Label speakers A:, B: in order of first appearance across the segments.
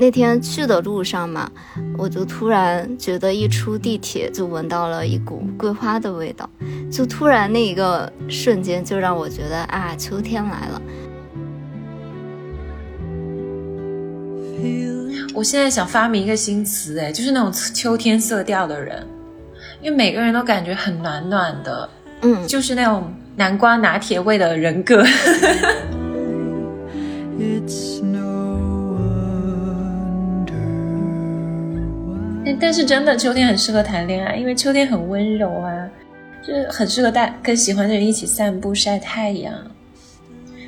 A: 那天去的路上嘛，我就突然觉得一出地铁就闻到了一股桂花的味道，就突然那一个瞬间就让我觉得啊，秋天来了。
B: 我现在想发明一个新词，哎，就是那种秋天色调的人，因为每个人都感觉很暖暖的，
A: 嗯，
B: 就是那种南瓜拿铁味的人格。但是真的，秋天很适合谈恋爱，因为秋天很温柔啊，就是很适合带跟喜欢的人一起散步、晒太阳。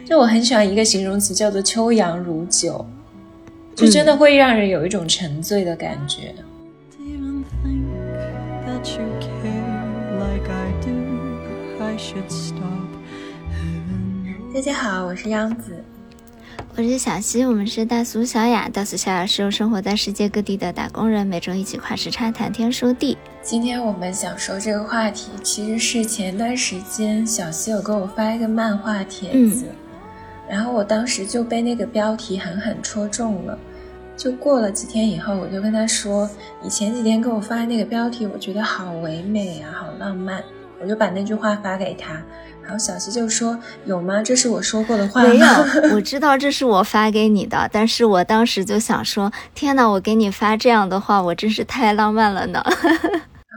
B: 就我很喜欢一个形容词，叫做“秋阳如酒”，就真的会让人有一种沉醉的感觉。大家好，我是央子。
A: 我是小溪，我们是大俗小雅。大俗小雅是由生活在世界各地的打工人，每周一起跨时差谈天说地。
B: 今天我们想说这个话题，其实是前段时间小溪有给我发一个漫画帖子，然后我当时就被那个标题狠狠戳中了。就过了几天以后，我就跟他说：“你前几天给我发的那个标题，我觉得好唯美啊，好浪漫。”我就把那句话发给他。然后小溪就说：“有吗？这是我说过的话吗？”
A: 没有，我知道这是我发给你的，但是我当时就想说：“天哪，我给你发这样的话，我真是太浪漫了呢。”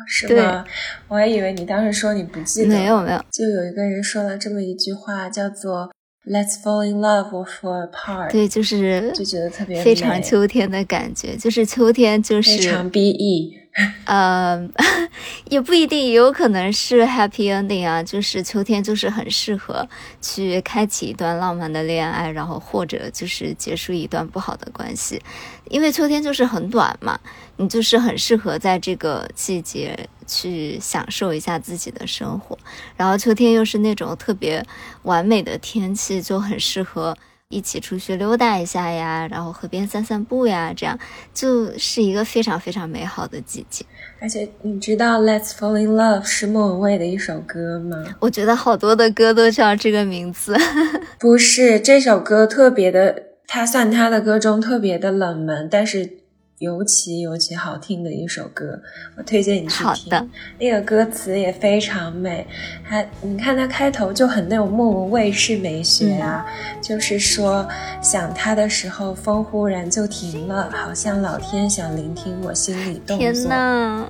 B: 是吗？我还以为你当时说你不记得。
A: 没有没有，
B: 就有一个人说了这么一句话，叫做 “Let's fall in love or fall apart”。
A: 对，就是
B: 就觉得特别
A: 非常秋天的感觉，就是秋天就是
B: 非常 B E。
A: 呃，也不一定，也有可能是 happy ending 啊，就是秋天就是很适合去开启一段浪漫的恋爱，然后或者就是结束一段不好的关系，因为秋天就是很短嘛，你就是很适合在这个季节去享受一下自己的生活，然后秋天又是那种特别完美的天气，就很适合。一起出去溜达一下呀，然后河边散散步呀，这样就是一个非常非常美好的季节。
B: 而且你知道《Let's Fall in Love》是莫文蔚的一首歌吗？
A: 我觉得好多的歌都叫这个名字。
B: 不是这首歌特别的，它算他的歌中特别的冷门，但是。尤其尤其好听的一首歌，我推荐你去听。
A: 好的，
B: 那个歌词也非常美，它你看它开头就很那种莫文蔚式美学啊，就是说想他的时候风忽然就停了，好像老天想聆听我心里动作。
A: 天呐，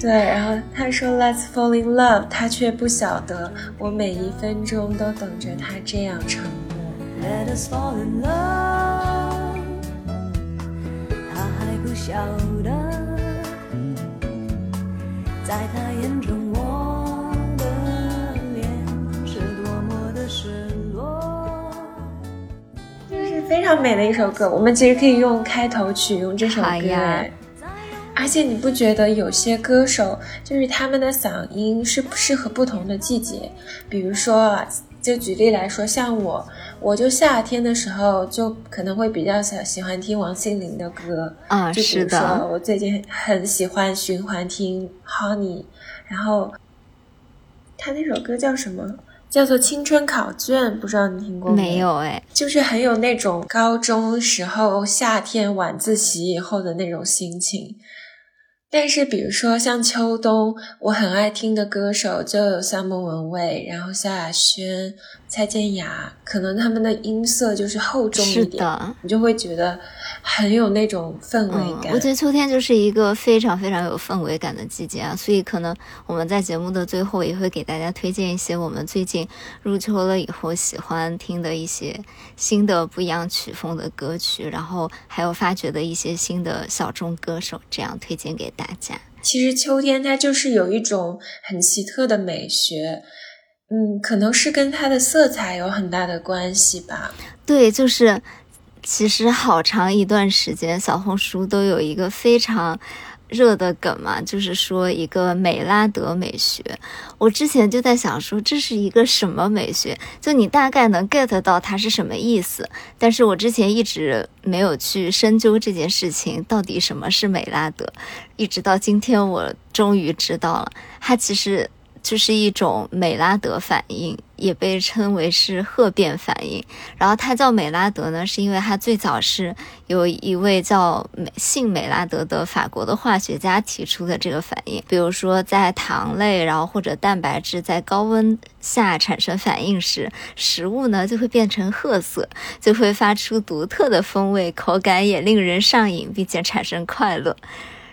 B: 对，然后他说 Let's fall in love，他却不晓得我每一分钟都等着他这样承诺。Let us fall in love。晓得，在他眼中我的脸是多么的失落。这是非常美的一首歌，我们其实可以用开头曲用这首歌。而且你不觉得有些歌手就是他们的嗓音是不适合不同的季节？比如说，就举例来说，像我。我就夏天的时候就可能会比较喜喜欢听王心凌的歌
A: 啊，
B: 就比如说我最近很喜欢循环听 Honey，然后他那首歌叫什么？叫做《青春考卷》，不知道你听过
A: 没有？哎，
B: 就是很有那种高中时候夏天晚自习以后的那种心情。但是，比如说像秋冬，我很爱听的歌手就有萨摩文蔚，然后萧亚轩、蔡健雅，可能他们的音色就是厚重一点，你就会觉得。很有那种氛围感。
A: 我觉得秋天就是一个非常非常有氛围感的季节啊，所以可能我们在节目的最后也会给大家推荐一些我们最近入秋了以后喜欢听的一些新的不一样曲风的歌曲，然后还有发掘的一些新的小众歌手，这样推荐给大家。
B: 其实秋天它就是有一种很奇特的美学，嗯，可能是跟它的色彩有很大的关系吧。
A: 对，就是。其实好长一段时间，小红书都有一个非常热的梗嘛，就是说一个美拉德美学。我之前就在想说，这是一个什么美学？就你大概能 get 到它是什么意思，但是我之前一直没有去深究这件事情到底什么是美拉德，一直到今天我终于知道了，它其实就是一种美拉德反应。也被称为是褐变反应。然后它叫美拉德呢，是因为它最早是有一位叫美姓美拉德的法国的化学家提出的这个反应。比如说在糖类，然后或者蛋白质在高温下产生反应时，食物呢就会变成褐色，就会发出独特的风味，口感也令人上瘾，并且产生快乐。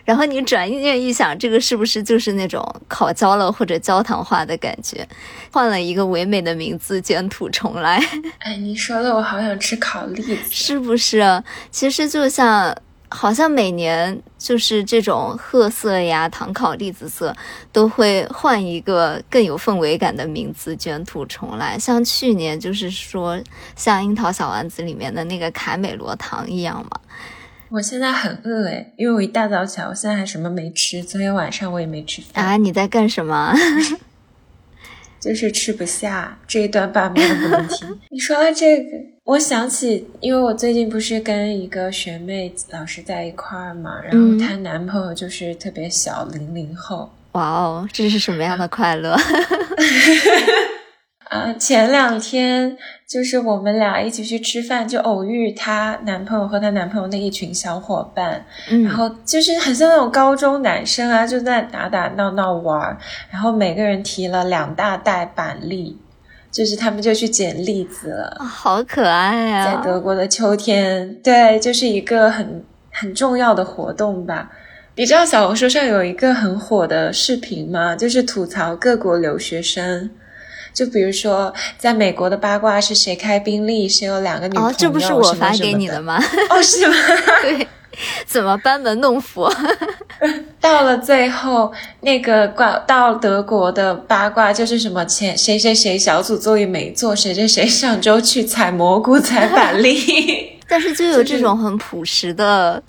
A: 然后你转念一想，这个是不是就是那种烤焦了或者焦糖化的感觉？换了一个唯美的名字，卷土重来。
B: 哎，你说的我好想吃烤栗子，
A: 是不是？其实就像，好像每年就是这种褐色呀，糖烤栗子色，都会换一个更有氛围感的名字，卷土重来。像去年就是说，像樱桃小丸子里面的那个卡美罗糖一样嘛。
B: 我现在很饿哎，因为我一大早起来，我现在还什么没吃。昨天晚上我也没吃饭
A: 啊！你在干什么？
B: 就是吃不下这一段爸妈不能听。你说到这个，我想起，因为我最近不是跟一个学妹老师在一块儿嘛，然后她男朋友就是特别小，零零后。
A: 哇哦，这是什么样的快乐？
B: 啊，前两天就是我们俩一起去吃饭，就偶遇她男朋友和她男朋友那一群小伙伴，然后就是很像那种高中男生啊，就在打打闹闹玩然后每个人提了两大袋板栗，就是他们就去捡栗子了，
A: 好可爱啊！
B: 在德国的秋天，对，就是一个很很重要的活动吧。你知道小红书上有一个很火的视频吗？就是吐槽各国留学生。就比如说，在美国的八卦是谁开宾利，谁有两个女朋友，
A: 哦，这不是我发给你的吗？
B: 哦，是吗？
A: 对，怎么班门弄斧？
B: 到了最后，那个挂到德国的八卦就是什么前谁谁谁小组作业没做，谁谁谁上周去采蘑菇、采板栗，
A: 但是就有这种很朴实的。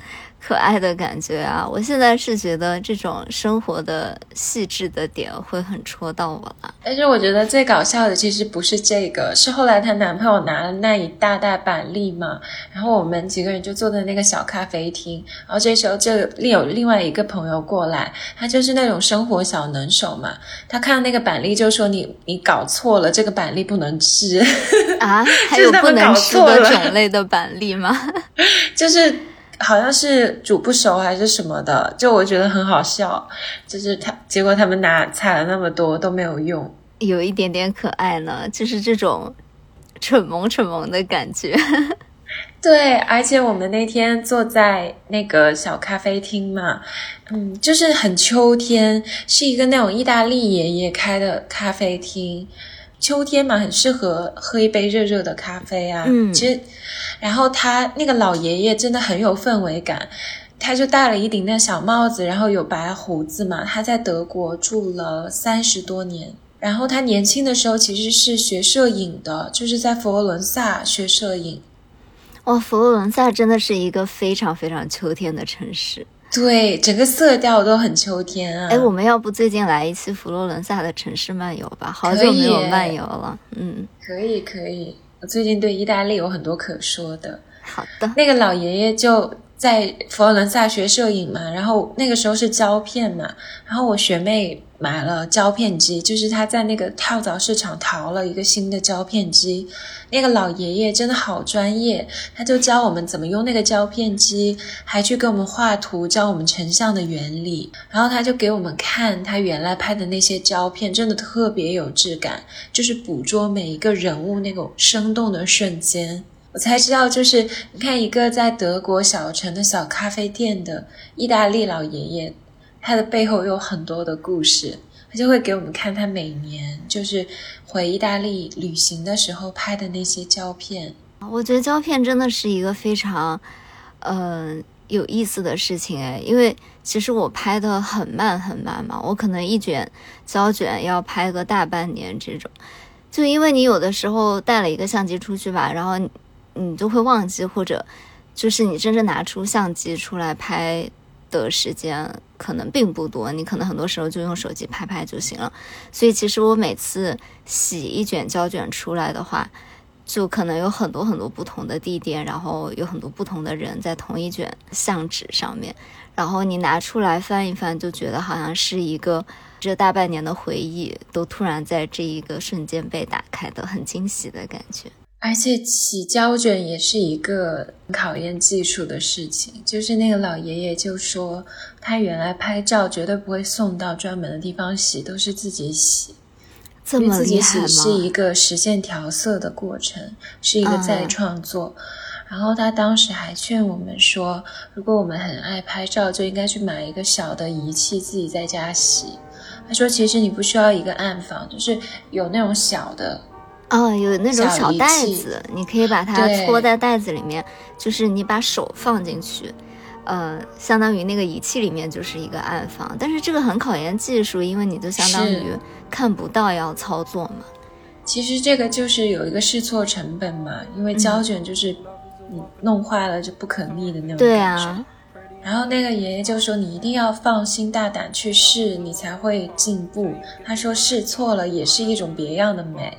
A: 可爱的感觉啊！我现在是觉得这种生活的细致的点会很戳到我了。
B: 但是我觉得最搞笑的其实不是这个，是后来她男朋友拿了那一大袋板栗嘛，然后我们几个人就坐在那个小咖啡厅，然后这时候就另有另外一个朋友过来，他就是那种生活小能手嘛，他看到那个板栗就说：“你你搞错了，这个板栗不能吃
A: 啊！” 还有不能吃的种类的板栗吗？
B: 就是。好像是煮不熟还是什么的，就我觉得很好笑，就是他结果他们拿采了那么多都没有用，
A: 有一点点可爱呢，就是这种蠢萌蠢萌的感觉。
B: 对，而且我们那天坐在那个小咖啡厅嘛，嗯，就是很秋天，是一个那种意大利爷爷开的咖啡厅。秋天嘛，很适合喝一杯热热的咖啡啊。嗯，其实，然后他那个老爷爷真的很有氛围感，他就戴了一顶那小帽子，然后有白胡子嘛。他在德国住了三十多年，然后他年轻的时候其实是学摄影的，就是在佛罗伦萨学摄影。
A: 哇，佛罗伦萨真的是一个非常非常秋天的城市。
B: 对，整个色调都很秋天啊！
A: 哎，我们要不最近来一次佛罗伦萨的城市漫游吧？好久没有漫游了。嗯，
B: 可以可以。我最近对意大利有很多可说的。
A: 好的。
B: 那个老爷爷就在佛罗伦萨学摄影嘛，然后那个时候是胶片嘛，然后我学妹。买了胶片机，就是她在那个跳蚤市场淘了一个新的胶片机。那个老爷爷真的好专业，他就教我们怎么用那个胶片机，还去给我们画图，教我们成像的原理。然后他就给我们看他原来拍的那些胶片，真的特别有质感，就是捕捉每一个人物那种生动的瞬间。我才知道，就是你看一个在德国小城的小咖啡店的意大利老爷爷。他的背后有很多的故事，他就会给我们看他每年就是回意大利旅行的时候拍的那些胶片。
A: 我觉得胶片真的是一个非常，嗯，有意思的事情哎，因为其实我拍的很慢很慢嘛，我可能一卷胶卷要拍个大半年这种，就因为你有的时候带了一个相机出去吧，然后你就会忘记，或者就是你真正拿出相机出来拍。的时间可能并不多，你可能很多时候就用手机拍拍就行了。所以其实我每次洗一卷胶卷出来的话，就可能有很多很多不同的地点，然后有很多不同的人在同一卷相纸上面，然后你拿出来翻一翻，就觉得好像是一个这大半年的回忆都突然在这一个瞬间被打开的，很惊喜的感觉。
B: 而且洗胶卷也是一个考验技术的事情，就是那个老爷爷就说，他原来拍照绝对不会送到专门的地方洗，都是自己洗。
A: 这么
B: 自己洗是一？个实现调色的过程，是一个再创作。然后他当时还劝我们说，如果我们很爱拍照，就应该去买一个小的仪器，自己在家洗。他说，其实你不需要一个暗房，就是有那种小的，
A: 哦，有那种
B: 小
A: 袋子，你可以把它搓在袋子里面，就是你把手放进去，呃，相当于那个仪器里面就是一个暗房。但是这个很考验技术，因为你就相当于看不到要操作嘛。
B: 其实这个就是有一个试错成本嘛，因为胶卷就是你弄坏了就不可逆的那种
A: 对
B: 感觉。
A: 啊，
B: 然后那个爷爷就说：“你一定要放心大胆去试，你才会进步。”他说：“试错了也是一种别样的美。”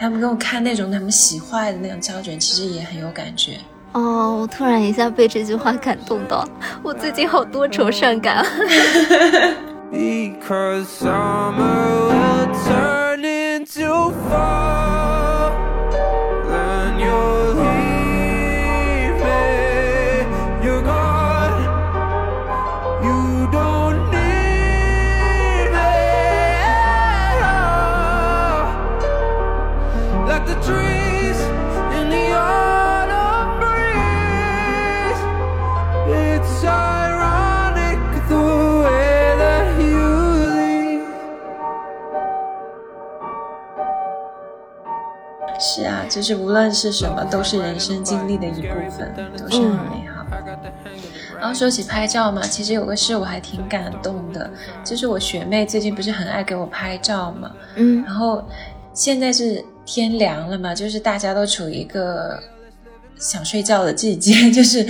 B: 他们给我看那种他们洗坏的那种胶卷，其实也很有感觉。
A: 哦，我突然一下被这句话感动到，我最近好多愁善感啊。
C: Because summer will turn into fall.
B: 就是无论是什么，都是人生经历的一部分，都是很美好。然后说起拍照嘛，其实有个事我还挺感动的，就是我学妹最近不是很爱给我拍照嘛，
A: 嗯
B: 然后现在是天凉了嘛，就是大家都处于一个想睡觉的季节，就是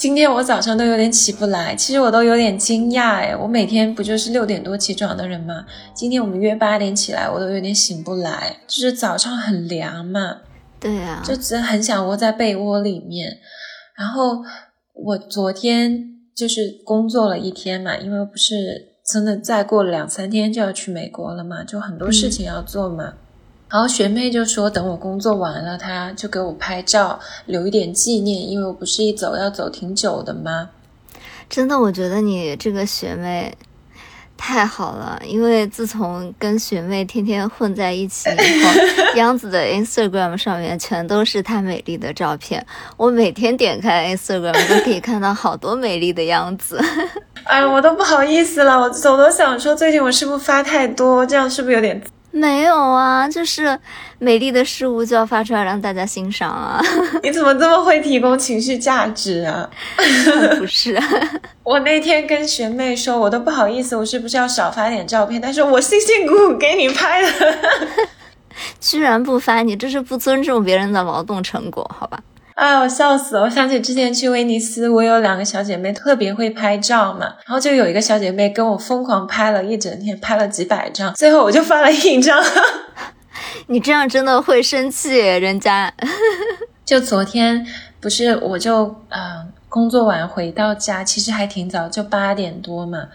B: 今天我早上都有点起不来，其实我都有点惊讶哎，我每天不就是六点多起床的人吗？今天我们约八点起来，我都有点醒不来，就是早上很凉嘛，
A: 对啊，
B: 就真的很想窝在被窝里面。然后我昨天就是工作了一天嘛，因为不是真的再过两三天就要去美国了嘛，就很多事情要做嘛。然后学妹就说，等我工作完了，她就给我拍照，留一点纪念，因为我不是一走要走挺久的吗？
A: 真的，我觉得你这个学妹太好了，因为自从跟学妹天天混在一起以后，央子的 Instagram 上面全都是她美丽的照片。我每天点开 Instagram 都可以看到好多美丽的样子。
B: 哎，我都不好意思了，我我都想说，最近我是不是发太多？这样是不是有点？
A: 没有啊，就是美丽的事物就要发出来让大家欣赏啊，
B: 你怎么这么会提供情绪价值啊？
A: 不是？
B: 我那天跟学妹说，我都不好意思，我是不是要少发点照片？她说我辛辛苦苦给你拍的。
A: 居然不发，你这是不尊重别人的劳动成果，好吧？
B: 哎，我笑死了！我想起之前去威尼斯，我有两个小姐妹特别会拍照嘛，然后就有一个小姐妹跟我疯狂拍了一整天，拍了几百张，最后我就发了一张。
A: 你这样真的会生气，人家。
B: 就昨天不是我就呃工作完回到家，其实还挺早，就八点多嘛，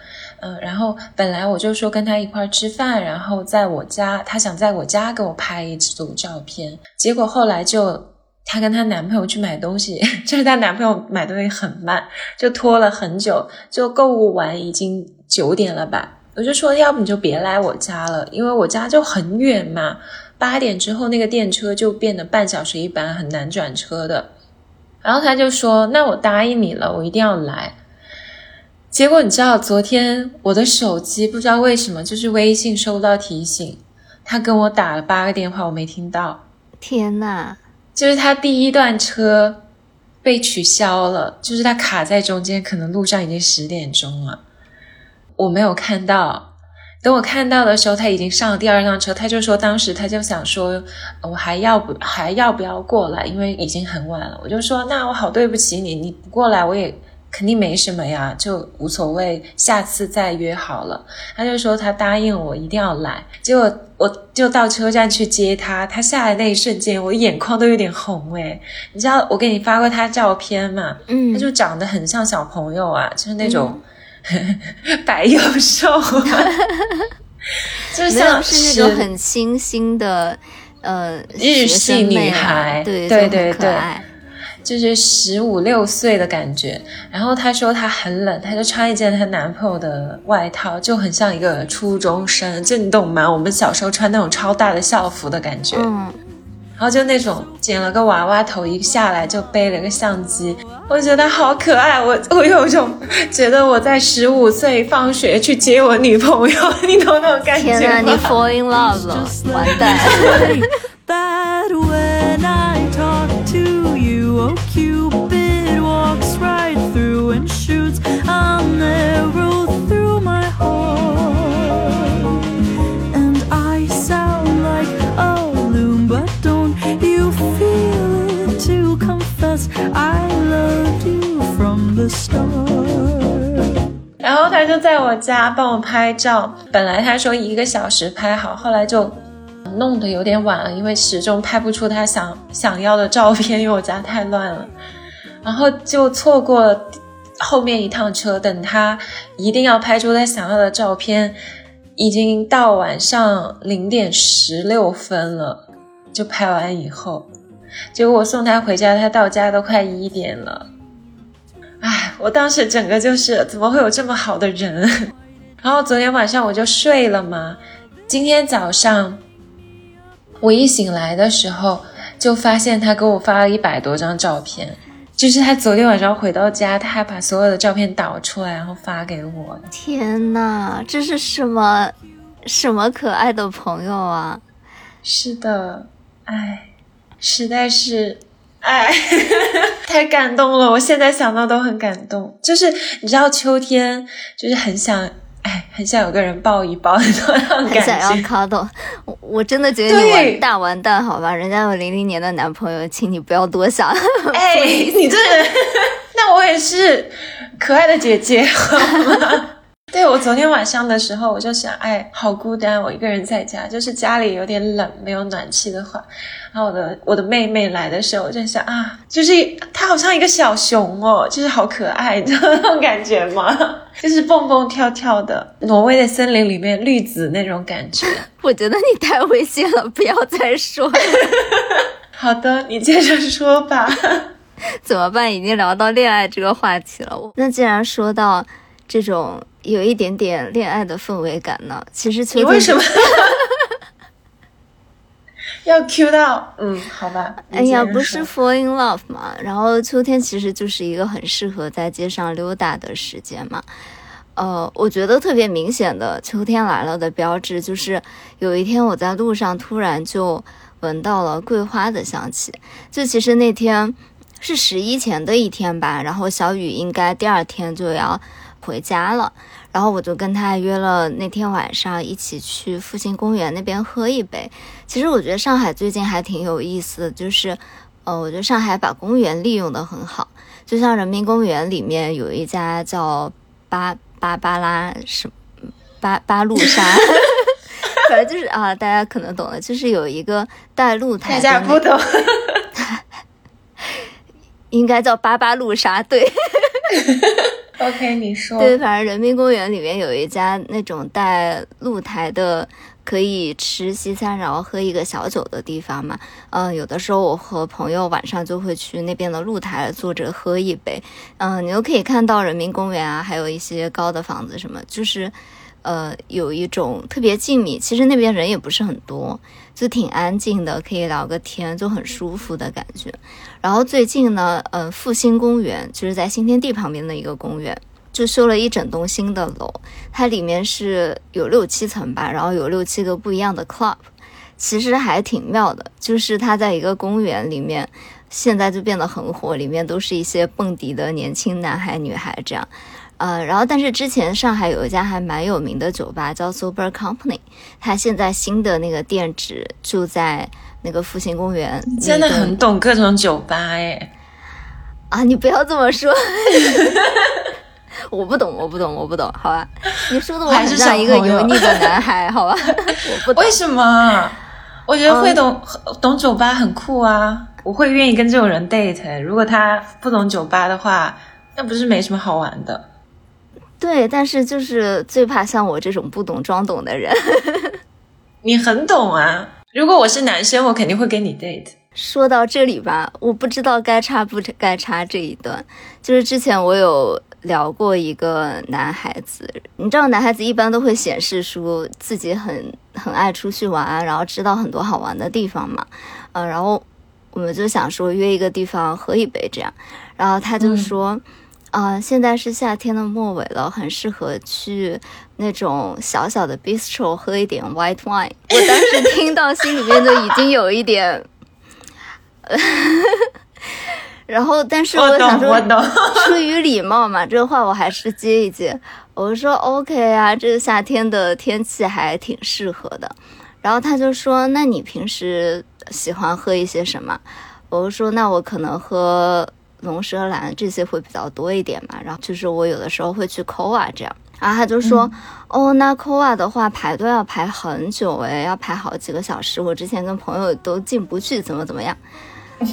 B: 嗯、然后本来我就说跟她一块儿吃饭，然后在我家，她想在我家给我拍一组照片，结果后来就她跟她男朋友去买东西，就是她男朋友买东西很慢，就拖了很久，就购物完已经九点了吧。我就说，要不你就别来我家了，因为我家就很远嘛。八点之后，那个电车就变得半小时一班，很难转车的。然后他就说：“那我答应你了，我一定要来。”结果你知道，昨天我的手机不知道为什么就是微信收到提醒，他跟我打了八个电话，我没听到。
A: 天呐，
B: 就是他第一段车被取消了，就是他卡在中间，可能路上已经十点钟了，我没有看到。等我看到的时候，他已经上了第二辆车，他就说当时他就想说，我还要不还要不要过来，因为已经很晚了。我就说那我好对不起你，你不过来我也肯定没什么呀，就无所谓，下次再约好了。他就说他答应我一定要来，结果我就到车站去接他，他下来那一瞬间，我眼眶都有点红诶，你知道我给你发过他照片嘛？
A: 嗯，
B: 他就长得很像小朋友啊，就是那种 白幼瘦，就像
A: 是那种很清新的，呃，
B: 日系女孩
A: 啊对就
B: 对对对。就是十五六岁的感觉。然后她说她很冷，她就穿一件她男朋友的外套，就很像一个初中生，就你懂吗？我们小时候穿那种超大的校服的感觉。
A: 嗯，
B: 然后就那种剪了个娃娃头，一下来就背了个相机，我觉得好可爱。我我有一种觉得我在十五岁放学去接我女朋友，你懂那种感
A: 天呐，你
B: 觉吗
A: ？fall in love 了，完蛋！
B: 然后他就在我家帮我拍照，本来他说一个小时拍好，后来就弄得有点晚了，因为始终拍不出他想想要的照片，因为我家太乱了，然后就错过后面一趟车。等他一定要拍出他想要的照片，已经到晚上零点十六分了，就拍完以后，结果我送他回家，他到家都快一点了。唉，我当时整个就是怎么会有这么好的人？然后昨天晚上我就睡了嘛，今天早上我一醒来的时候，就发现他给我发了一百多张照片，就是他昨天晚上回到家，他还把所有的照片导出来，然后发给我。
A: 天呐，这是什么什么可爱的朋友啊！
B: 是的，哎，实在是，哎，太感动了！我现在想到都很感动。就是你知道，秋天就是很想，唉，很想有个人抱一抱的那种
A: 很想要
B: 感觉。
A: cuddle，我我真的觉得你完大完蛋，好吧？人家有零零年的男朋友，请你不要多想。
B: 哎，你这人，那我也是可爱的姐姐，好吗？对我昨天晚上的时候，我就想，哎，好孤单，我一个人在家，就是家里有点冷，没有暖气的话，然后我的我的妹妹来的时候，我就想啊，就是她好像一个小熊哦，就是好可爱，你知道那种感觉嘛？就是蹦蹦跳跳的，挪威的森林里面绿子那种感觉。
A: 我觉得你太危险了，不要再说了。
B: 好的，你接着说吧。
A: 怎么办？已经聊到恋爱这个话题了。我那既然说到这种有一点点恋爱的氛围感呢，其实秋天
B: 你为什么 要 Q 到？嗯，好吧。你
A: 哎呀，不是 fall in love 嘛，然后秋天其实就是一个很适合在街上溜达的时间嘛。呃，我觉得特别明显的秋天来了的标志，就是有一天我在路上突然就闻到了桂花的香气。就其实那天是十一前的一天吧，然后小雨应该第二天就要回家了，然后我就跟他约了那天晚上一起去复兴公园那边喝一杯。其实我觉得上海最近还挺有意思的，就是，呃，我觉得上海把公园利用的很好，就像人民公园里面有一家叫巴巴巴拉什巴巴路莎，反正就是啊，大家可能懂了，就是有一个带露台
B: 大，家不懂。
A: 应该叫巴巴路莎，对。
B: OK，你说。
A: 对，反正人民公园里面有一家那种带露台的，可以吃西餐，然后喝一个小酒的地方嘛。嗯、有的时候我和朋友晚上就会去那边的露台坐着喝一杯。嗯、你又可以看到人民公园啊，还有一些高的房子什么，就是。呃，有一种特别静谧，其实那边人也不是很多，就挺安静的，可以聊个天，就很舒服的感觉。然后最近呢，嗯、复兴公园就是在新天地旁边的一个公园，就修了一整栋新的楼，它里面是有六七层吧，然后有六七个不一样的 club，其实还挺妙的。就是它在一个公园里面，现在就变得很火，里面都是一些蹦迪的年轻男孩女孩这样。呃，然后但是之前上海有一家还蛮有名的酒吧叫 Sober Company，它现在新的那个店址就在那个复兴公园，
B: 真的很懂各种酒吧哎。
A: 啊！你不要这么说，我不懂，我不懂，我不懂，好吧？你说的我
B: 还是
A: 很像一个油腻的 男孩，好吧？我不懂
B: 为，什么？我觉得会懂、懂酒吧很酷啊，我会愿意跟这种人 date。如果他不懂酒吧的话，那不是没什么好玩的。
A: 对，但是就是最怕像我这种不懂装懂的人。
B: 你很懂啊。如果我是男生，我肯定会跟你 date。
A: 说到这里吧，我不知道该插不该插这一段。就是之前我有聊过一个男孩子，你知道男孩子一般都会显示出自己很很爱出去玩，然后知道很多好玩的地方嘛。呃，然后我们就想说约一个地方喝一杯这样，然后他就说。啊、现在是夏天的末尾了，很适合去那种小小的 bistro 喝一点 white wine。我当时听到心里面就已经有一点，然后但是
B: 我，
A: 想说，出于礼貌嘛，这个话我还是接一接。我说 OK 啊，这个夏天的天气还挺适合的。然后他就说：“那你平时喜欢喝一些什么？”我说：“那我可能喝龙舌兰这些会比较多一点嘛。然后就是我有的时候会去抠啊这样。”然后他就说：“哦，那 Koa 的话排队要排很久诶，要排好几个小时。我之前跟朋友都进不去，怎么怎么样。”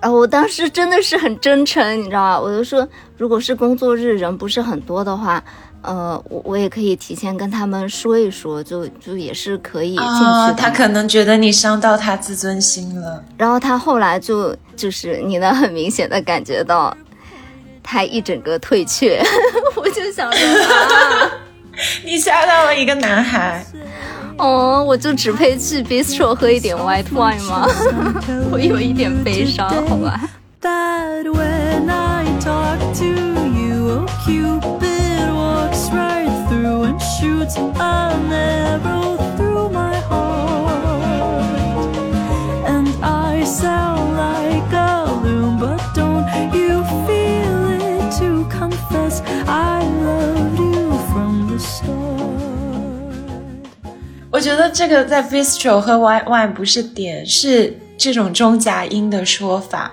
A: 然后我当时真的是很真诚，你知道吗？我就说，如果是工作日人不是很多的话，呃，我我也可以提前跟他们说一说，就就也是可以进去。
B: 他可能觉得你伤到他自尊心了。
A: 然后他后来就就是你能很明显的感觉到，他一整个退却。我就想说啊，
B: 你吓到了一个男孩。
A: 哦，我就只配去 bistro 喝一点 white wine 吗？我有一点悲伤，好吧。
D: Shoots an arrow through my heart. And I sound like a loon, but don't you feel it to confess I loved you from the start.
B: 我觉得这个在 bistro 和 white wine 不是点，是这种中夹音的说法。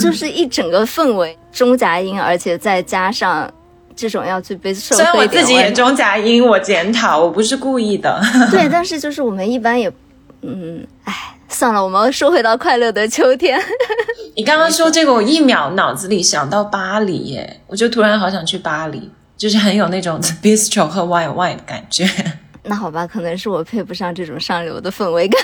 A: 就是一整个氛围中夹音，而且再加上这种要去 bistro
B: 虽然我自己也中夹音，我检讨，我不是故意的。
A: 对，但是就是我们一般也，嗯，哎，算了，我们说回到快乐的秋天。
B: 你刚刚说这个，我一秒脑子里想到巴黎耶，我就突然好想去巴黎，就是很有那种 bistro 和 white wine 的感觉。
A: 那好吧，可能是我配不上这种上流的氛围感。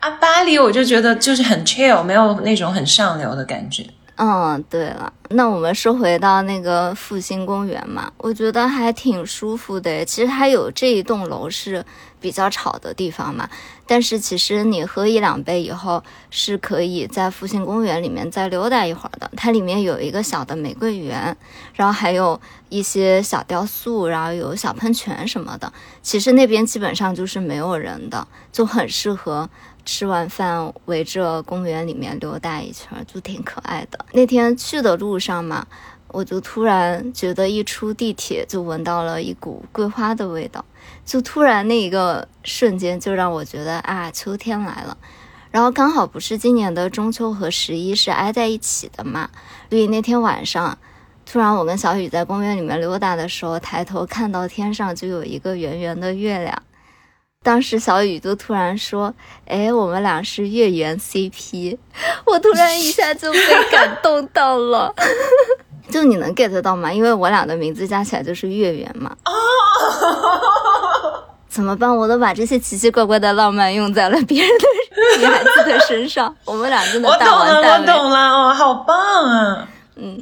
B: 啊，巴黎我就觉得就是很 chill，没有那种很上流的感觉。
A: 嗯，对了，那我们是回到那个复兴公园嘛，我觉得还挺舒服的。其实它有这一栋楼是比较吵的地方嘛，但是其实你喝一两杯以后，是可以在复兴公园里面再溜达一会儿的。它里面有一个小的玫瑰园，然后还有一些小雕塑，然后有小喷泉什么的。其实那边基本上就是没有人的，就很适合吃完饭围着公园里面溜达一圈，就挺可爱的。那天去的路上嘛，我就突然觉得一出地铁就闻到了一股桂花的味道，就突然那一个瞬间就让我觉得啊，秋天来了。然后刚好不是今年的中秋和十一是挨在一起的嘛，所以那天晚上，突然我跟小雨在公园里面溜达的时候，抬头看到天上就有一个圆圆的月亮。当时小雨就突然说：“哎，我们俩是月圆 CP。”我突然一下就被感动到了。就你能 get 到吗？因为我俩的名字加起来就是月圆嘛。怎么办？我都把这些奇奇怪怪的浪漫用在了别人的女孩子的身上，我们俩真的大
B: 我懂了，
A: 完蛋了。
B: 我懂了，哦，好棒啊！
A: 嗯，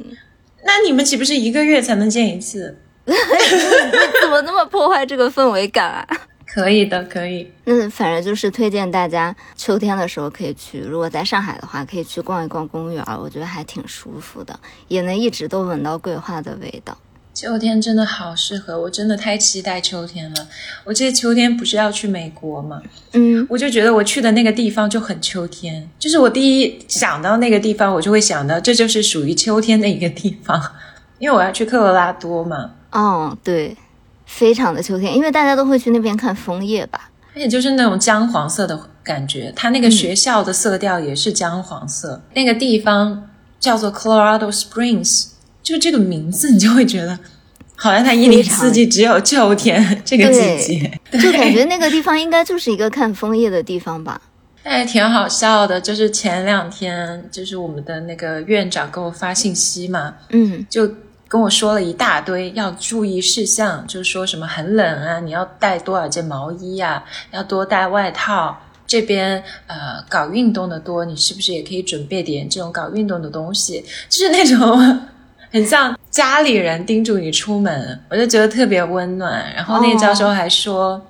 B: 那你们岂不是一个月才能见一次？
A: 怎么那么破坏这个氛围感啊？
B: 可以的，可以。
A: 那反正就是推荐大家秋天的时候可以去，如果在上海的话，可以去逛一逛公园，我觉得还挺舒服的，也能一直都闻到桂花的味道。
B: 秋天真的好适合，我真的太期待秋天了。我记得秋天不是要去美国吗？
A: 嗯，
B: 我就觉得我去的那个地方就很秋天，就是我第一想到那个地方，我就会想到这就是属于秋天的一个地方，因为我要去科罗拉多嘛，
A: 哦，对，非常的秋天，因为大家都会去那边看枫叶吧。
B: 而且就是那种姜黄色的感觉，它那个学校的色调也是姜黄色。那个地方叫做 Colorado Springs，就这个名字你就会觉得，好像它一年四季只有秋天 这个季节。
A: 就感觉那个地方应该就是一个看枫叶的地方吧。
B: 哎，挺好笑的，就是前两天，就是我们的那个院长给我发信息嘛，
A: 嗯
B: 就跟我说了一大堆要注意事项，就是说什么很冷啊，你要带多少件毛衣啊，要多带外套。这边呃搞运动的多，你是不是也可以准备点这种搞运动的东西？就是那种 很像家里人叮嘱你出门，我就觉得特别温暖。然后那个教授还说。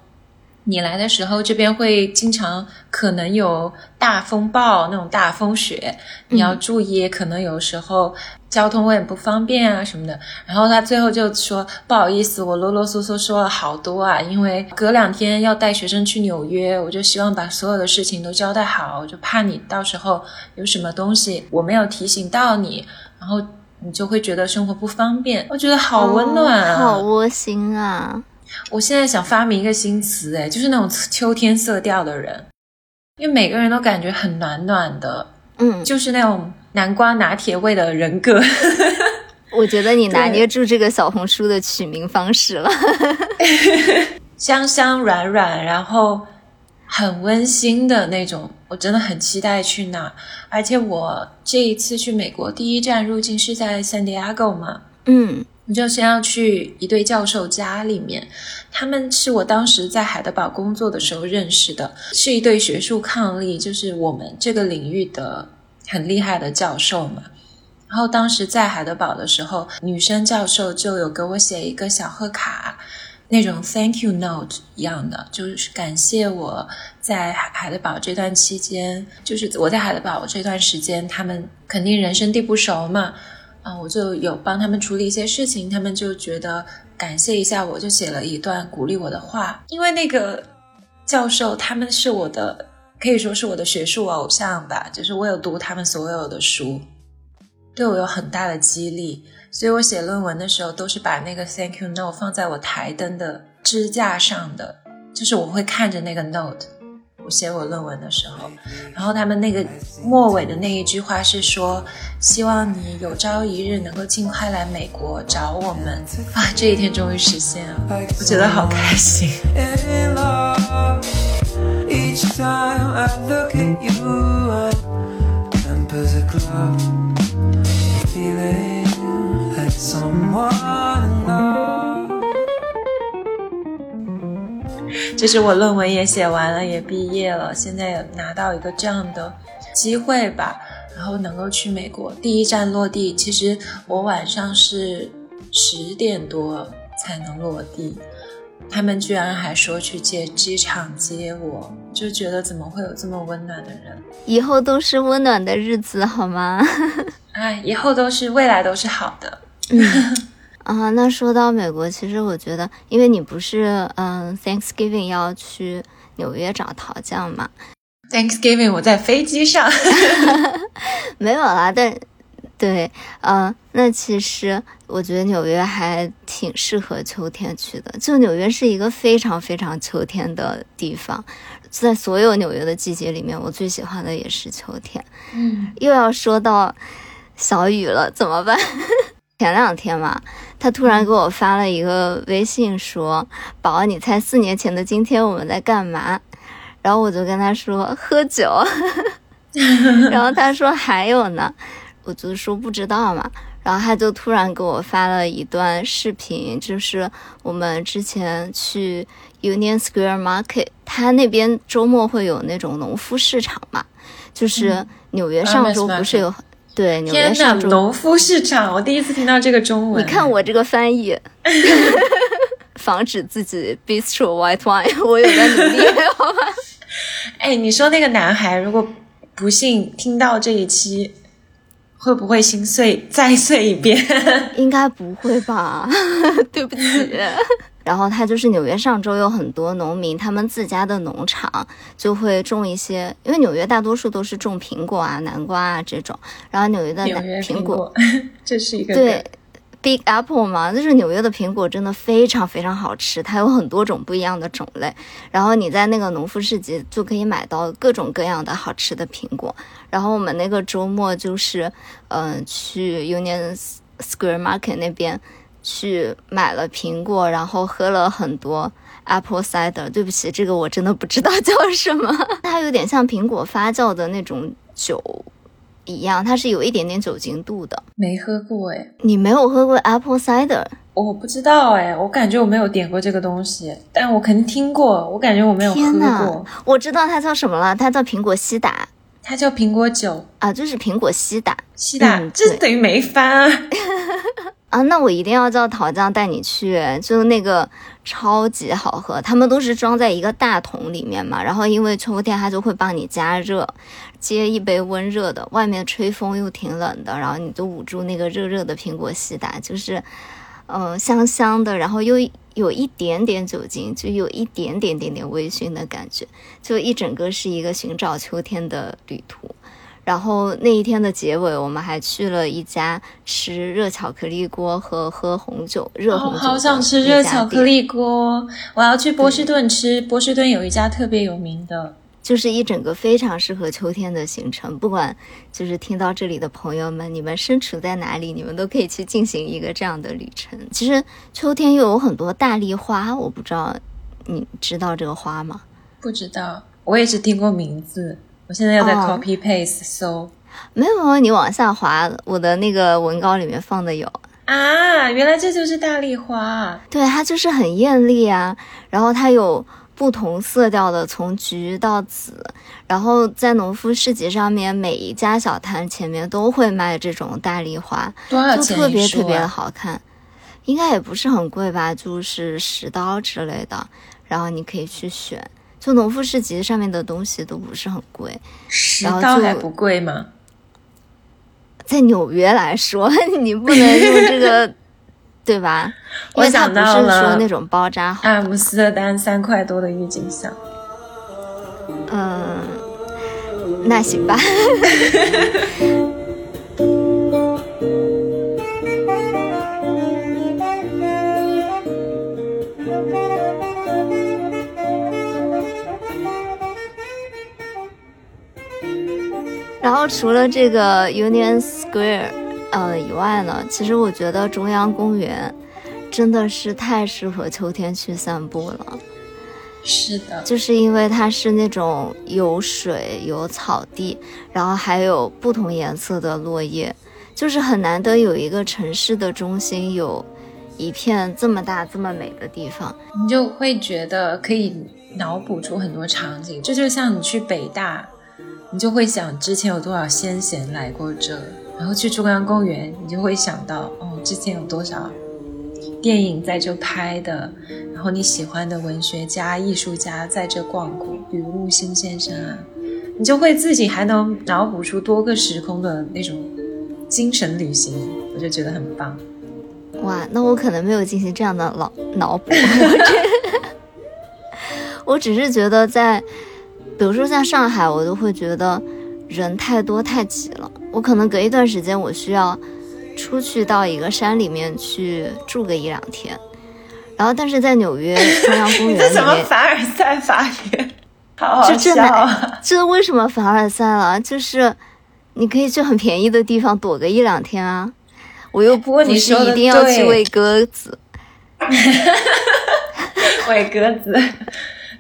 B: 你来的时候，这边会经常可能有大风暴那种大风雪，你要注意，可能有时候交通会很不方便啊什么的。然后他最后就说：“不好意思，我啰啰嗦嗦说了好多啊，因为隔两天要带学生去纽约，我就希望把所有的事情都交代好，我就怕你到时候有什么东西我没有提醒到你，然后你就会觉得生活不方便。”我觉得好温暖啊，
A: 好窝心啊。
B: 我现在想发明一个新词，哎，就是那种秋天色调的人，因为每个人都感觉很暖暖的，
A: 嗯，
B: 就是那种南瓜拿铁味的人格。
A: 我觉得你拿捏住这个小红书的取名方式了，
B: 香香软软，然后很温馨的那种，我真的很期待去那。而且我这一次去美国，第一站入境是在 San Diego 嘛，
A: 嗯。
B: 你就先要去一对教授家里面，他们是我当时在海德堡工作的时候认识的，是一对学术伉俪，就是我们这个领域的很厉害的教授嘛。然后当时在海德堡的时候，女生教授就有给我写一个小贺卡，那种 thank you note 一样的，就是感谢我在海海德堡这段期间，就是我在海德堡这段时间，他们肯定人生地不熟嘛。啊，我就有帮他们处理一些事情，他们就觉得感谢一下，我就写了一段鼓励我的话。因为那个教授他们是我的，可以说是我的学术偶像吧，就是我有读他们所有的书，对我有很大的激励。所以我写论文的时候都是把那个 Thank you note 放在我台灯的支架上的，就是我会看着那个 note。我写我论文的时候，然后他们那个末尾的那一句话是说，希望你有朝一日能够尽快来美国找我们啊！这一天终于实现了，我觉得好开心。Time i look at you i 就是我论文也写完了，也毕业了，现在也拿到一个这样的机会吧，然后能够去美国，第一站落地。其实我晚上是十点多才能落地，他们居然还说去接机场接我，就觉得怎么会有这么温暖的人？
A: 以后都是温暖的日子，好吗？
B: 哎，以后都是未来都是好的。
A: 嗯。啊，那说到美国，其实我觉得，因为你不是嗯，Thanksgiving 要去纽约找陶匠嘛
B: ？Thanksgiving 我在飞机上，
A: 没有啦。但对，嗯，那其实我觉得纽约还挺适合秋天去的。就纽约是一个非常非常秋天的地方，在所有纽约的季节里面，我最喜欢的也是秋天。
B: 嗯，
A: 又要说到小雨了，怎么办？前两天嘛，他突然给我发了一个微信，说：“宝，你猜四年前的今天我们在干嘛？”然后我就跟他说：“喝酒。”然后他说：“还有呢。”我就说不知道嘛。然后他就突然给我发了一段视频，就是我们之前去 Union Square Market，他那边周末会有那种农夫市场嘛，就是纽约上周不是有。对，纽约上周
B: 农夫市场，我第一次听到这个中文。
A: 你看我这个翻译，防止自己 bistro white wine，我有在努力，好吧？
B: 哎，你说那个男孩如果不幸听到这一期，会不会心碎再碎一遍？
A: 应该不会吧？对不起。然后他就是纽约上周有很多农民，他们自家的农场就会种一些，因为纽约大多数都是种苹果啊、南瓜啊这种。然后纽约的南苹
B: 果，这是一个
A: 对 Big Apple 嘛，就是纽约的苹果真的非常非常好吃，它有很多种不一样的种类。然后你在那个农夫市集就可以买到各种各样的好吃的苹果。然后我们那个周末就是，嗯，去 Union Square Market 那边。去买了苹果，然后喝了很多 apple cider。对不起，这个我真的不知道 叫什么。它有点像苹果发酵的那种酒，一样，它是有一点点酒精度的。
B: 没喝过哎，
A: 你没有喝过 apple cider？
B: 我不知道哎，我感觉我没有点过这个东西，但我肯定听过，我感觉我没有喝过。，
A: 我知道它叫什么了，它叫苹果西打
B: 它叫苹果酒，
A: 啊，就是苹果西打
B: 西打，这等于没翻啊。
A: 啊。那我一定要叫陶酱带你去，就那个超级好喝，他们都是装在一个大桶里面嘛，然后因为秋天它就会帮你加热，接一杯温热的，外面吹风又挺冷的，然后你就捂住那个热热的苹果西打，就是。嗯，香香的，然后又有一点点酒精，就有一点点点点微醺的感觉，就一整个是一个寻找秋天的旅途。然后那一天的结尾，我们还去了一家吃热巧克力锅和喝红酒，热红
B: 哦，
A: 酒、
B: 好想吃热巧克，力锅！我要去波士顿吃，波士顿有一家特别有名的。
A: 就是一整个非常适合秋天的行程。不管就是听到这里的朋友们，你们身处在哪里，你们都可以去进行一个这样的旅程。其实秋天又有很多大丽花，我不知道你知道这个花吗？
B: 不知道，我也只听过名字。我现在要在
A: 哦
B: copy paste 搜、
A: 没有，啊你往下滑，我的那个文稿里面放的有。
B: 啊，原来这就是大丽花。
A: 对，它就是很艳丽啊，然后它有不同色调的，从橘到紫，然后在农夫市集上面，每一家小摊前面都会卖这种大丽花，就
B: 多少钱一束
A: 特别特别的
B: 啊？
A: 好看，应该也不是很贵吧，就是十刀之类的，然后你可以去选。就农夫市集上面的东西都不是很贵，
B: 十
A: 然后就
B: 刀还不贵吗？
A: 在纽约来说，你不能用这个，对吧？
B: 我想到了
A: 说那种包扎好。
B: 阿姆斯特丹三块多的郁金香，
A: 嗯，那行吧。然后除了这个 Union Square 呃以外呢，其实我觉得中央公园真的是太适合秋天去散步了。
B: 是的，
A: 就是因为它是那种有水、有草地，然后还有不同颜色的落叶，就是很难得有一个城市的中心有一片这么大、这么美的地方。
B: 你就会觉得可以脑补出很多场景。这就像你去北大，你就会想之前有多少先贤来过这，然后去中央公园，你就会想到哦，之前有多少电影在这拍的，然后你喜欢的文学家、艺术家在这逛过，比如陆星先生啊，你就会自己还能脑补出多个时空的那种精神旅行，我就觉得很棒。
A: 哇，那我可能没有进行这样的脑脑补，我只是觉得在，比如说像上海，我都会觉得人太多太挤了，我可能隔一段时间我需要出去到一个山里面去住个一两天，然后但是在纽约 中央公
B: 你
A: 园
B: 这什么
A: 里面，
B: 凡尔赛发言？好好笑啊！
A: 这为什么凡尔赛了？就是你可以去很便宜的地方躲个一两天啊，我又
B: 不过你
A: 是一定要去喂鸽子。
B: 喂鸽子。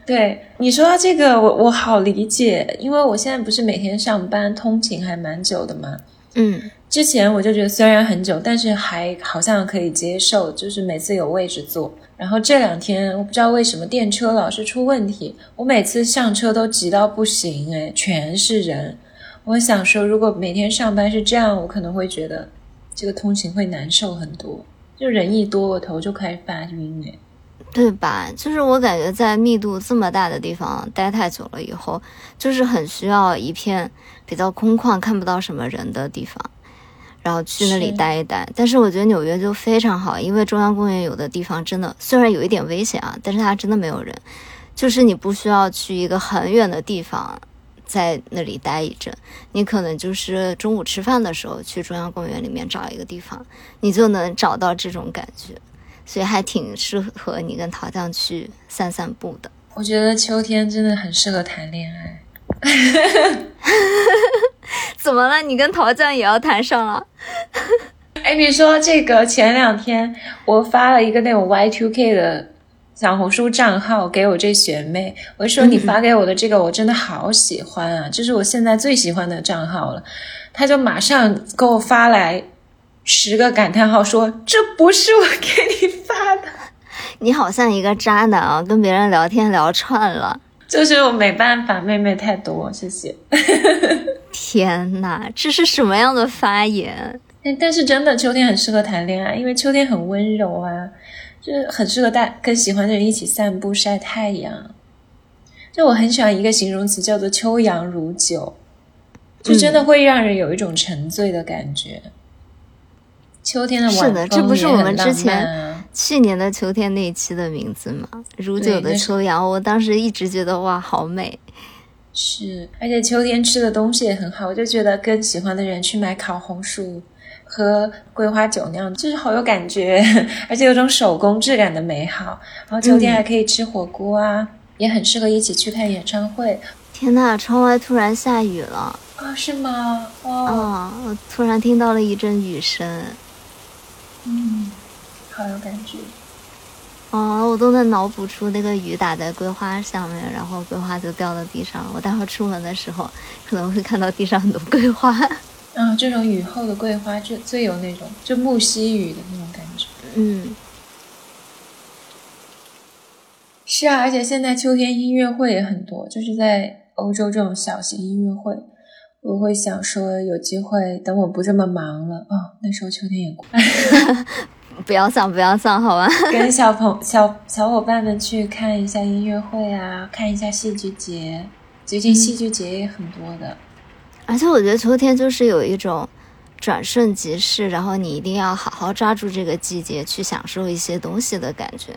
B: 对你说到这个，我我好理解，因为我现在不是每天上班通勤还蛮久的嘛。
A: 嗯，
B: 之前我就觉得虽然很久，但是还好像可以接受，就是每次有位置坐。然后这两天我不知道为什么电车老是出问题，我每次上车都急到不行，哎，全是人。我想说，如果每天上班是这样，我可能会觉得这个通勤会难受很多。就人一多，我头就开始发晕，哎。
A: 对吧？就是我感觉在密度这么大的地方待太久了以后，就是很需要一片比较空旷、看不到什么人的地方，然后去那里待一待。但是我觉得纽约就非常好，因为中央公园有的地方真的虽然有一点危险啊，但是它真的没有人，就是你不需要去一个很远的地方。在那里待一阵，你可能就是中午吃饭的时候去中央公园里面找一个地方，你就能找到这种感觉。所以还挺适合你跟陶酱去散散步的。
B: 我觉得秋天真的很适合谈恋爱。
A: 怎么了？你跟陶酱也要谈上了？
B: 哎，你说这个，前两天我发了一个那种 Y2K 的小红书账号给我这学妹，我说你发给我的这个我真的好喜欢啊，这是我现在最喜欢的账号了。他就马上给我发来十个感叹号，说这不是我给你发的。
A: 你好像一个渣男啊，跟别人聊天聊串了。
B: 就是我没办法，妹妹太多，谢谢。
A: 天哪，这是什么样的发言？
B: 但但是真的，秋天很适合谈恋爱，因为秋天很温柔啊，就是很适合带跟喜欢的人一起散步晒太阳。就我很喜欢一个形容词叫做“秋阳如酒”，就真的会让人有一种沉醉的感觉。秋天的晚风
A: 是的，这不是我们之前
B: 啊
A: 去年的秋天那一期的名字吗？如酒的秋阳，我当时一直觉得哇，好美。
B: 是，而且秋天吃的东西也很好，我就觉得跟喜欢的人去买烤红薯。喝桂花酒那样，就是好有感觉，而且有种手工质感的美好。然后秋天
A: 嗯
B: 还可以吃火锅啊，也很适合一起去看演唱会
A: 天呐，窗外突然下雨了
B: 啊、是吗？哦，
A: 啊！我突然听到了一阵雨声
B: 嗯，好有感觉。
A: 哦！我都能脑补出那个雨打在桂花上面，然后桂花就掉到地上了。我待会儿出门的时候可能会看到地上很多桂花。
B: 啊，这种雨后的桂花就最有那种就木樨雨的那种感觉。
A: 嗯，
B: 是啊，而且现在秋天音乐会也很多，就是在欧洲这种小型音乐会，我会想说有机会等我不这么忙了哦，那时候秋天也过，
A: 不要丧，不要丧，好吧？
B: 跟 小朋小小伙伴们去看一下音乐会啊，看一下戏剧节。最近戏剧节也很多的，
A: 而且我觉得秋天就是有一种转瞬即逝，然后你一定要好好抓住这个季节去享受一些东西的感觉。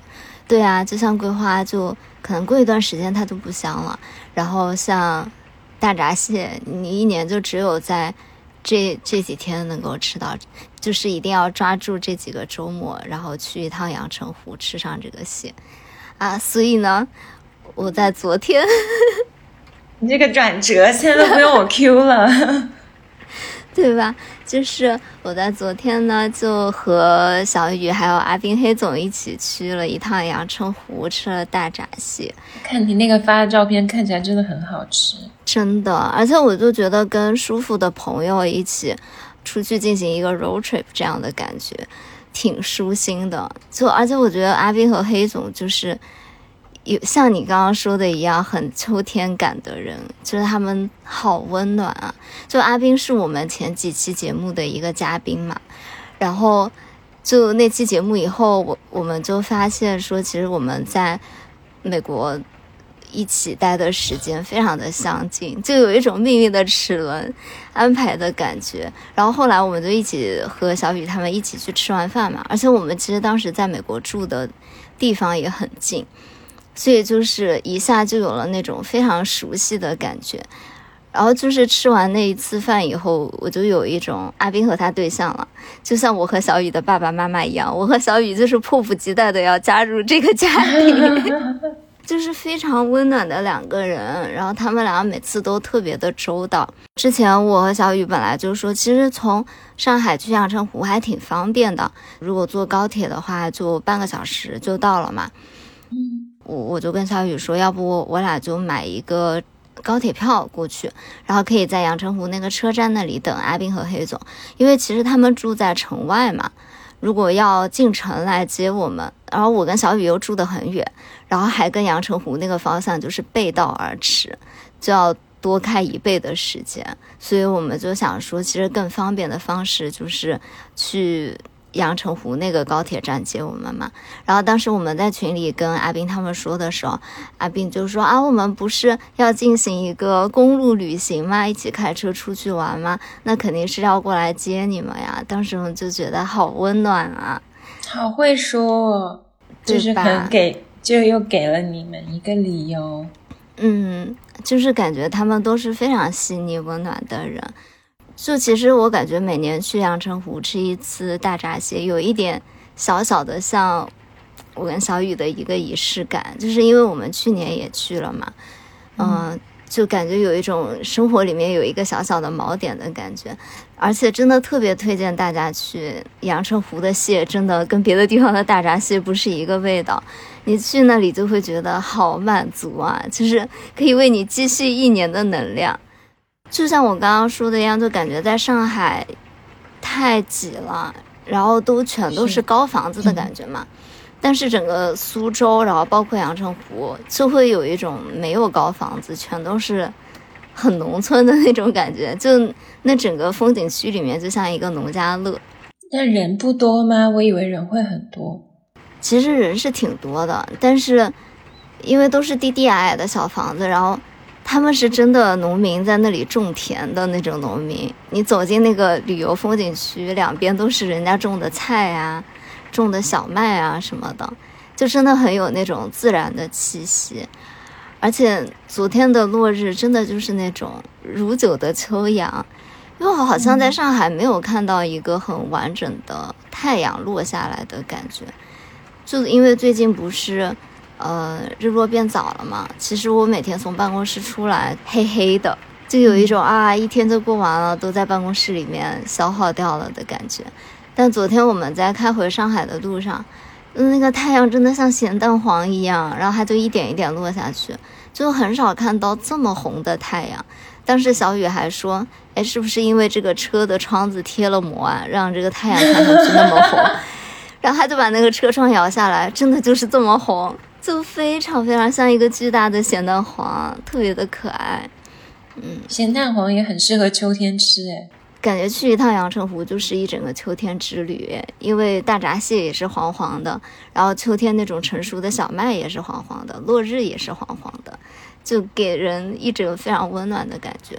A: 对啊，就像桂花，就可能过一段时间它就不香了。然后像大闸蟹，你一年就只有在这这几天能够吃到，就是一定要抓住这几个周末，然后去一趟阳澄湖吃上这个蟹啊。所以呢，我在昨天。
B: 你这个转折现在都不用我 Q 了。
A: 对吧？就是我在昨天呢，就和小雨还有阿斌、黑总一起去了一趟阳澄湖，吃了大闸蟹，
B: 看你那个发的照片，看起来真的很好吃。
A: 真的，而且我就觉得跟舒服的朋友一起出去进行一个 road trip 这样的感觉，挺舒心的。就而且我觉得阿斌和黑总就是。有像你刚刚说的一样，很秋天感的人，就是他们好温暖啊。就阿斌是我们前几期节目的一个嘉宾嘛，然后就那期节目以后，我我们就发现说，其实我们在美国一起待的时间非常的相近，就有一种命运的齿轮安排的感觉。然后后来我们就一起和小雨他们一起去吃完饭嘛，而且我们其实当时在美国住的地方也很近。所以就是一下就有了那种非常熟悉的感觉，然后就是吃完那一次饭以后，我就有一种阿斌和他对象了，就像我和小雨的爸爸妈妈一样，我和小雨就是迫不及待的要加入这个家庭，就是非常温暖的两个人，然后他们俩每次都特别的周到。之前我和小雨本来就说，其实从上海去阳澄湖还挺方便的，如果坐高铁的话，就半个小时就到了嘛。
B: 嗯，
A: 我我就跟小雨说，要不我俩就买一个高铁票过去，然后可以在阳澄湖那个车站那里等阿斌和黑总，因为其实他们住在城外嘛。如果要进城来接我们，然后我跟小雨又住得很远，然后还跟阳澄湖那个方向就是背道而驰，就要多开一倍的时间，所以我们就想说，其实更方便的方式就是去阳澄湖那个高铁站接我们嘛。然后当时我们在群里跟阿斌他们说的时候，阿斌就说啊，我们不是要进行一个公路旅行嘛？一起开车出去玩嘛？那肯定是要过来接你们呀。当时我们就觉得好温暖啊。
B: 好会说哦，就是
A: 对吧
B: 很给，就又给了你们一个理由。
A: 嗯，就是感觉他们都是非常细腻温暖的人。就其实我感觉每年去阳澄湖吃一次大闸蟹，有一点小小的像我跟小雨的一个仪式感，就是因为我们去年也去了嘛，嗯、就感觉有一种生活里面有一个小小的锚点的感觉，而且真的特别推荐大家去阳澄湖的蟹，真的跟别的地方的大闸蟹不是一个味道。你去那里就会觉得好满足啊，就是可以为你积蓄一年的能量。就像我刚刚说的一样，就感觉在上海太挤了，然后都全都是
B: 是
A: 高房子的感觉嘛。但是整个苏州，然后包括阳澄湖，就会有一种没有高房子，全都是很农村的那种感觉。就那整个风景区里面，就像一个农家乐。
B: 但人不多吗？我以为人会很多。
A: 其实人是挺多的，但是因为都是低低矮矮的小房子，然后他们是真的农民在那里种田的那种农民。你走进那个旅游风景区，两边都是人家种的菜啊、种的小麦啊什么的，就真的很有那种自然的气息。而且昨天的落日真的就是那种如酒的秋阳，因为我好像在上海没有看到一个很完整的太阳落下来的感觉。就因为最近不是，呃，日落变早了嘛。其实我每天从办公室出来，黑黑的，就有一种啊，一天都过完了，都在办公室里面消耗掉了的感觉。但昨天我们在开回上海的路上，嗯那个太阳真的像咸蛋黄一样，然后它就一点一点落下去，就很少看到这么红的太阳。当时小雨还说：“哎，是不是因为这个车的窗子贴了膜啊，让这个太阳看上去那么红？” 然后他就把那个车窗摇下来，真的就是这么红，就非常非常像一个巨大的咸蛋黄，特别的可爱。
B: 嗯咸蛋黄也很适合秋天吃，哎，
A: 感觉去一趟阳澄湖就是一整个秋天之旅，因为大闸蟹也是黄黄的，然后秋天那种成熟的小麦也是黄黄的，落日也是黄黄的，就给人一整非常温暖的感觉。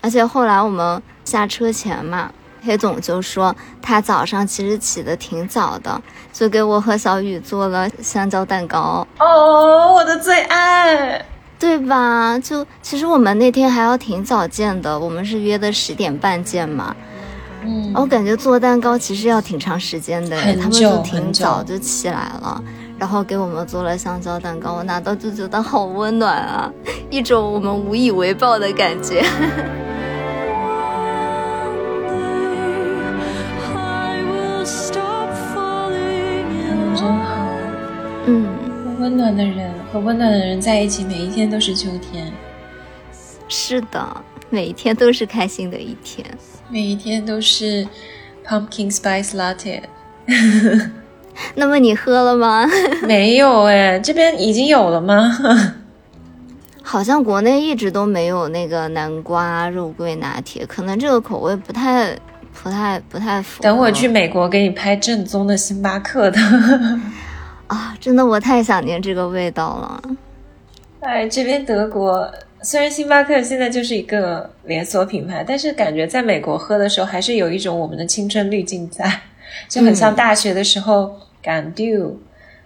A: 而且后来我们下车前嘛，黑总就说他早上其实起得挺早的，就给我和小雨做了香蕉蛋糕。
B: 哦，我的最爱。
A: 对吧？就其实我们那天还要挺早见的，我们是约的十点半见嘛。
B: 嗯，
A: 我感觉做蛋糕其实要挺长时间的，他们
B: 久
A: 就挺早就起来了，然后给我们做了香蕉蛋糕，我拿到就觉得好温暖啊，一种我们无以为报的感觉。嗯，
B: 温暖的人和温暖的人在一起，每一天都是秋天，
A: 是的，每一天都是开心的一天。
B: 每一天都是 pumpkin spice latte。
A: 那么你喝了吗？
B: 没有哎，这边已经有了吗？
A: 好像国内一直都没有那个南瓜肉桂拿铁，可能这个口味不太、不太、不太符合。
B: 等我去美国给你拍正宗的星巴克的。
A: 啊，真的我太想念这个味道了。
B: 哎，这边德国虽然星巴克现在就是一个连锁品牌，但是感觉在美国喝的时候还是有一种我们的青春滤镜在，就很像大学的时候赶 due，、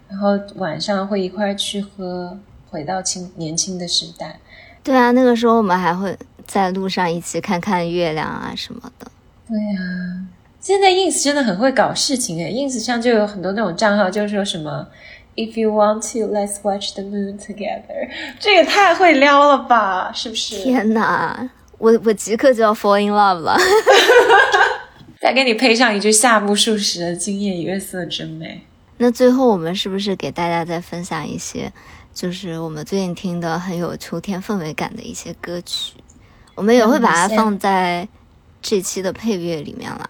B: 然后晚上会一块去喝，回到青年轻的时代。
A: 对啊，那个时候我们还会在路上一起看看月亮啊什么的。
B: 对呀、现在 ins 真的很会搞事情诶，ins 上就有很多那种账号，就是说什么 If you want to, let's watch the moon together，这也太会撩了吧，是不是？
A: 天哪，我我即刻就要 fall in love 了。
B: 再给你配上一句夏目漱石的“今夜月色真美
A: 那最后我们是不是给大家再分享一些，就是我们最近听的很有秋天氛围感的一些歌曲？我们也会把它放在这期的配乐里面了，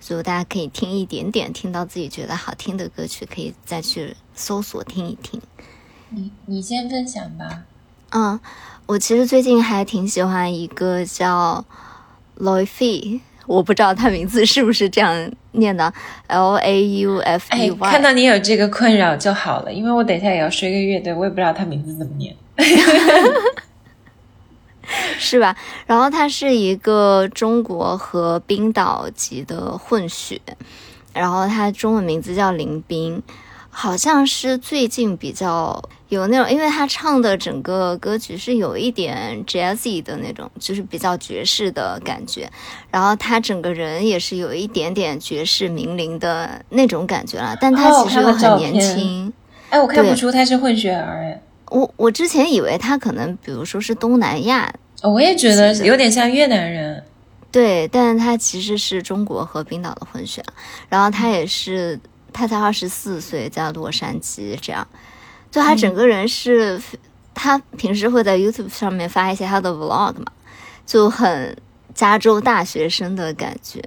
A: 所以大家可以听一点点，听到自己觉得好听的歌曲，可以再去搜索听一听。”。
B: 你你先分享吧。
A: 嗯，我其实最近还挺喜欢一个叫 Fee，我不知道他名字是不是这样念的，L A U F
B: 哎
A: E，Y。
B: 看到你有这个困扰就好了，因为我等一下也要说一个乐队，我也不知道他名字怎么念。
A: 是吧？然后他是一个中国和冰岛籍的混血，然后他中文名字叫林冰，好像是最近比较有那种，因为他唱的整个歌曲是有一点 jazzy 的那种，就是比较爵士的感觉，然后他整个人也是有一点点爵士名伶的那种感觉了，但他
B: 哦
A: 其实又很年
B: 片
A: 轻。
B: 哎，我看不出他是混血儿哎，
A: 我我之前以为他可能，比如说是东南亚
B: 哦我也觉得有点像越南人。
A: 对，但是他其实是中国和冰岛的混血，然后他也是，他才二十四岁，在洛杉矶这样，就他整个人是，他平时会在 YouTube 上面发一些他的 Vlog 嘛，就很加州大学生的感觉，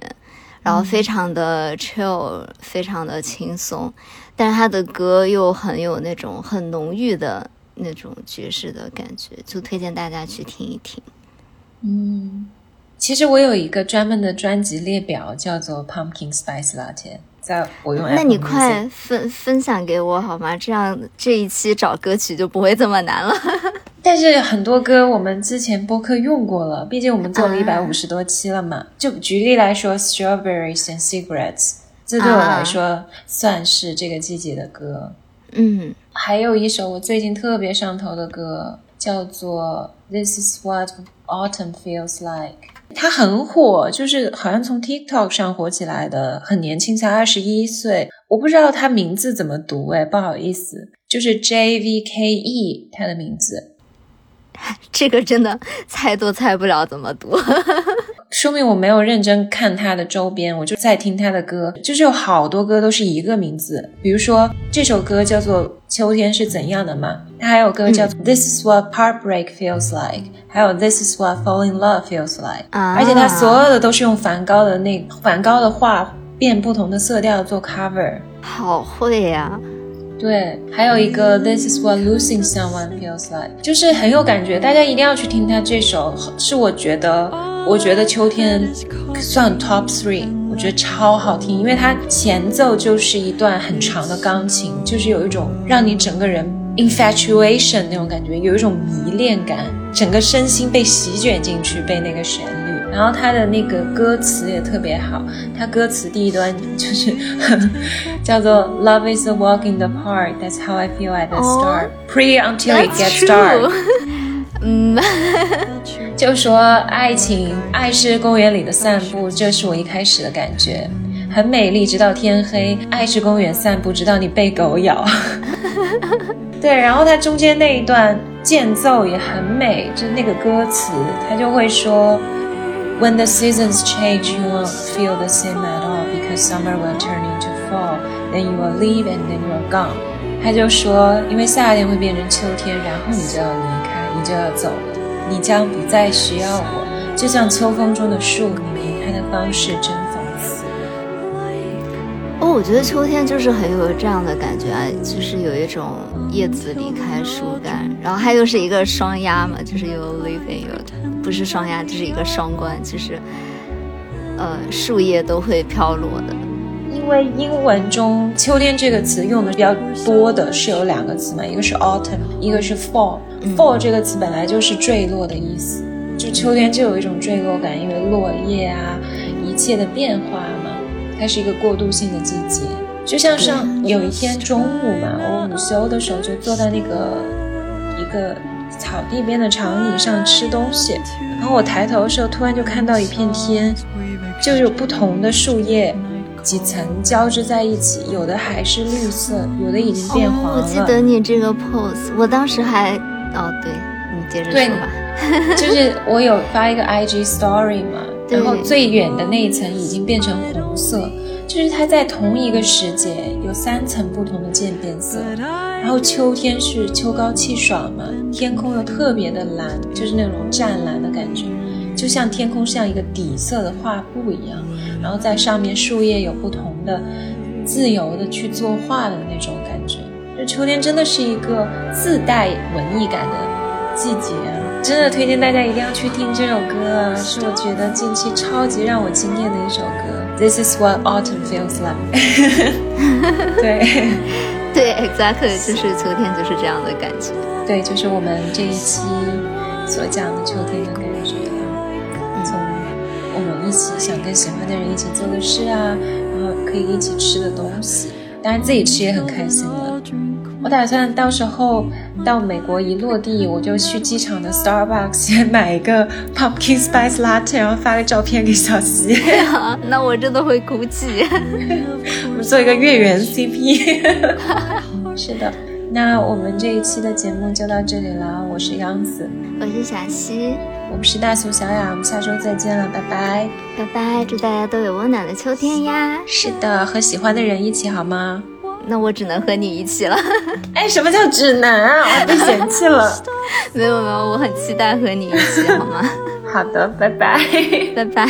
A: 然后非常的 chill，非常的轻松，但是他的歌又很有那种很浓郁的那种爵士的感觉，就推荐大家去听一听。
B: 嗯，其实我有一个专门的专辑列表，叫做 Pumpkin Spice Latte，在我用
A: 那你快分分享给我好吗？这样这一期找歌曲就不会这么难了。
B: 但是很多歌我们之前播客用过了，毕竟我们做了一百
A: 啊
B: 五十多期了嘛。就举例来说，《Strawberries and Cigarettes》，这对我来说算是这个季节的歌。
A: 嗯，
B: 还有一首我最近特别上头的歌，叫做《This Is What Autumn Feels Like》。它很火，就是好像从 TikTok 上火起来的，很年轻，才二十一岁。我不知道他名字怎么读，哎，不好意思，就是 J V K E，他的名字。
A: 这个真的猜都猜不了怎么读。
B: 说明我没有认真看他的周边，我就在听他的歌，就是有好多歌都是一个名字，比如说这首歌叫做《秋天是怎样的》嘛，他还有歌叫做《This Is What Heartbreak Feels Like》，还有《This Is What Fall in Love Feels Like》，
A: 啊。
B: 而且他所有的都是用梵高的那梵高的画变不同的色调做 cover。
A: 好会呀、
B: 对，还有一个 This is what losing someone feels like，就是很有感觉，大家一定要去听他这首，是我觉得，我觉得秋天算 top three，我觉得超好听，因为它前奏就是一段很长的钢琴，就是有一种让你整个人 infatuation 那种感觉，有一种迷恋感，整个身心被席卷进去，被那个旋律。然后他的那个歌词也特别好，他歌词第一段就是 叫做 Love is a walk in the park, that's how I feel at the start. Pray until it gets dark.
A: 嗯
B: 就说爱情，爱是公园里的散步，这是我一开始的感觉，很美丽，直到天黑。爱是公园散步，直到你被狗咬。对，然后它中间那一段间奏也很美，就那个歌词，他就会说，When the seasons change, you won't feel the same at all because summer will turn into fall, then you will leave and then you are gone。他就说，因为夏天会变成秋天，然后你就要离开，你就要走了，你将不再需要我，就像秋风中的树，你离开的方式真。
A: 哦，我觉得秋天就是很有这样的感觉啊，就是有一种叶子离开树干，然后它又是一个双压嘛，就是有 live and you，不是双压，就是一个双关，就是呃树叶都会飘落的。
B: 因为英文中“秋天”这个词用的比较多的是有两个词嘛，一个是 autumn，一个是 fall。fall 这个词本来就是坠落的意思，就秋天就有一种坠落感，因为落叶啊，一切的变化嘛，它是一个过渡性的季节。就像上有一天中午嘛，我午休的时候就坐在那个一个草地边的长椅上吃东西，然后我抬头的时候，突然就看到一片天，就有不同的树叶。几层交织在一起，有的还是绿色，有的已经变黄
A: 哦，
B: 了。
A: 我记得你这个 pose，我当时还哦，对你接着说吧。
B: 就是我有发一个 IG story 嘛，然后最远的那一层已经变成色，就是它在同一个时节有三层不同的渐变色。然后秋天是秋高气爽嘛，天空又特别的蓝，就是那种湛蓝的感觉，就像天空像一个底色的画布一样，然后在上面树叶有不同的自由的去作画的那种感觉。就秋天真的是一个自带文艺感的季节啊！真的推荐大家一定要去听这首歌啊，是我觉得近期超级让我惊艳的一首歌。This is what autumn feels like 对。
A: 对，exactly，就是秋天就是这样的感觉。
B: 对，就是我们这一期所讲的秋天的感觉啊，从我们一起想跟喜欢的人一起做的事啊，然后可以一起吃的东西，当然自己吃也很开心的。我打算到时候到美国一落地，我就去机场的 Starbucks 先买一个 Pumpkin Spice Latte，然后发个照片给小溪，
A: 那我真的会哭泣。
B: 我 们做一个月圆 CP。是的，那我们这一期的节目就到这里了，我是杨子。
A: 我是小溪，
B: 我们是大熊小雅，我们下周再见了，拜拜。
A: 拜拜，祝大家都有温暖的秋天呀！
B: 是的，和喜欢的人一起好吗？
A: 那我只能和你一起了。
B: 哎，什么叫只能啊？我被嫌弃了。
A: 没有没有，我很期待和你一起，好吗？
B: 好的，拜拜。
A: 拜拜。